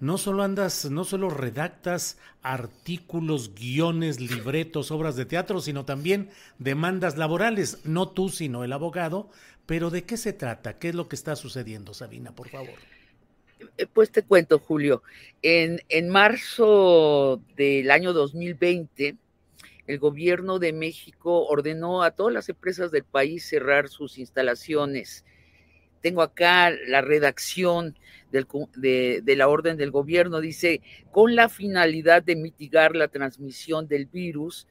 no solo andas, no solo redactas artículos, guiones, libretos, obras de teatro, sino también demandas laborales. No tú, sino el abogado pero ¿de qué se trata? ¿Qué es lo que está sucediendo, Sabina, por favor? Eh, pues te cuento, Julio. En, en marzo del año 2020, el gobierno de México ordenó a todas las empresas del país cerrar sus instalaciones. Tengo acá la redacción de, la orden del gobierno. Dice, con la finalidad de mitigar la transmisión del virus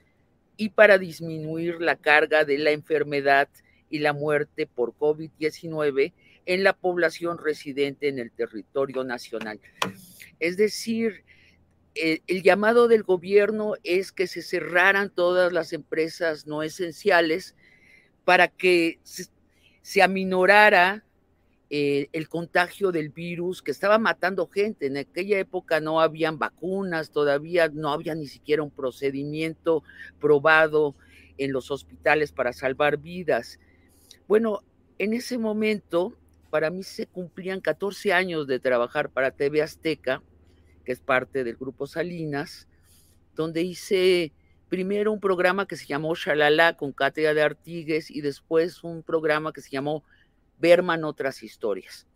y para disminuir la carga de la enfermedad y la muerte por COVID-19 en la población residente en el territorio nacional. Es decir, el, el, llamado del gobierno es que se cerraran todas las empresas no esenciales para que se aminorara eh, el contagio del virus que estaba matando gente. En aquella época no habían vacunas, todavía no había ni siquiera un procedimiento probado en los hospitales para salvar vidas. Bueno, en ese momento, para mí se cumplían 14 años de trabajar para TV Azteca, que es parte del Grupo Salinas, donde hice primero un programa que se llamó Shalala con Cátedra de Artigues y después un programa que se llamó Berman Otras Historias.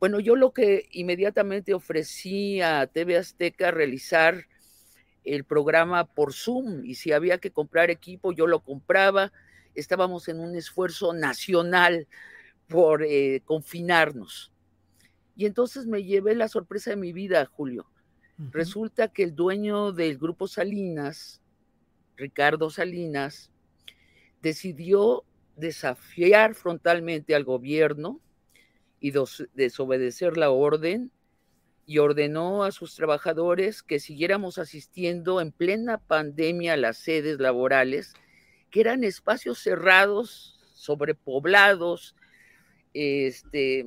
Bueno, yo lo que inmediatamente ofrecí a TV Azteca realizar el programa por Zoom y si había que comprar equipo, yo lo compraba estábamos en un esfuerzo nacional por eh, confinarnos. Y entonces me llevé la sorpresa de mi vida, Julio. Uh -huh. Resulta que el dueño del grupo Salinas, Ricardo Salinas, decidió desafiar frontalmente al gobierno y desobedecer la orden y ordenó a sus trabajadores que siguiéramos asistiendo en plena pandemia a las sedes laborales que eran espacios cerrados, sobrepoblados, este,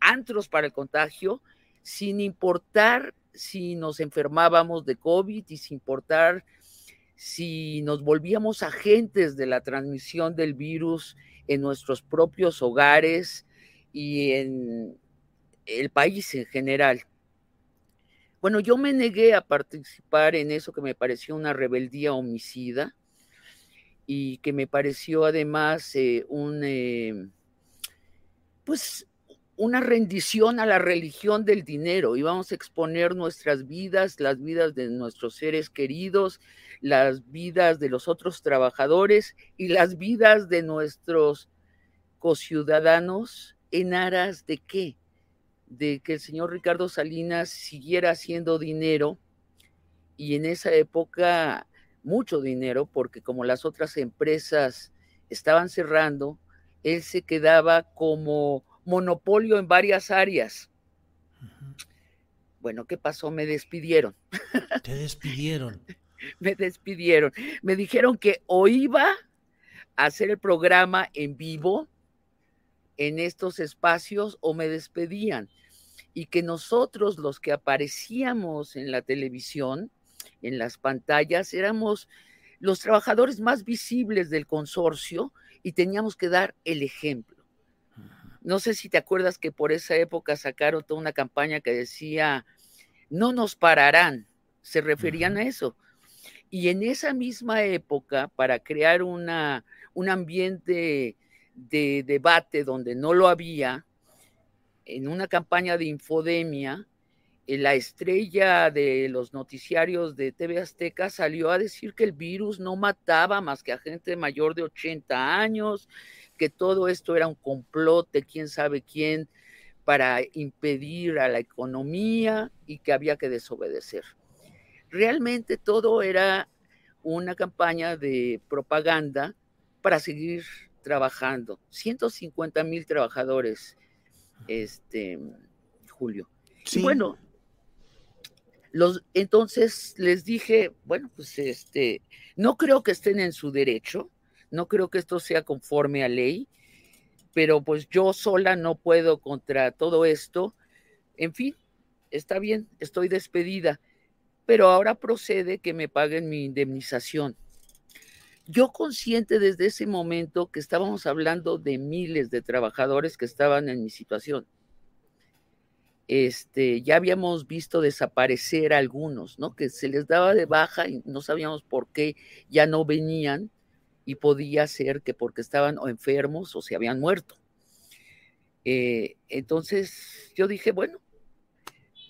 antros para el contagio, sin importar si nos enfermábamos de COVID y sin importar si nos volvíamos agentes de la transmisión del virus en nuestros propios hogares y en el país en general. Bueno, yo me negué a participar en eso que me pareció una rebeldía homicida y que me pareció además eh, un, eh, pues una rendición a la religión del dinero. Íbamos a exponer nuestras vidas, las vidas de nuestros seres queridos, las vidas de los otros trabajadores y las vidas de nuestros cociudadanos en aras de qué? De que el señor Ricardo Salinas siguiera haciendo dinero y en esa época mucho dinero porque como las otras empresas estaban cerrando, él se quedaba como monopolio en varias áreas. Uh -huh. Bueno, ¿qué pasó? Me despidieron. Te despidieron. Me despidieron. Me dijeron que o iba a hacer el programa en vivo en estos espacios o me despedían. Y que nosotros, los que aparecíamos en la televisión, en las pantallas, éramos los trabajadores más visibles del consorcio y teníamos que dar el ejemplo. No sé si te acuerdas que por esa época sacaron toda una campaña que decía, no nos pararán, se referían a eso. Y en esa misma época, para crear una, un ambiente de debate donde no lo había, en una campaña de infodemia, eh, la estrella de los noticiarios de TV Azteca salió a decir que el virus no mataba más que a gente mayor de 80 años, que todo esto era un complot de quién sabe quién para impedir a la economía y que había que desobedecer. Realmente todo era una campaña de propaganda para seguir trabajando. 150 mil trabajadores, este, Julio. Y bueno, los, entonces les dije, bueno, pues este, no creo que estén en su derecho, no creo que esto sea conforme a ley, pero pues yo sola no puedo contra todo esto. En fin, está bien, estoy despedida, pero ahora procede que me paguen mi indemnización. Yo consciente desde ese momento que estábamos hablando de miles de trabajadores que estaban en mi situación. Este, ya habíamos visto desaparecer algunos, ¿no? Que se les daba de baja y no sabíamos por qué ya no venían y podía ser que porque estaban o enfermos o se habían muerto. Eh, entonces yo dije, bueno,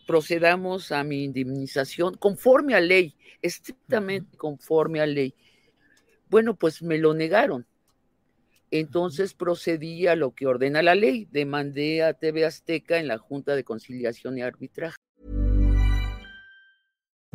procedamos a mi indemnización conforme a ley, estrictamente conforme a ley. Bueno, pues me lo negaron. Entonces procedí a lo que ordena la ley, demandé a TV Azteca en la Junta de Conciliación y Arbitraje.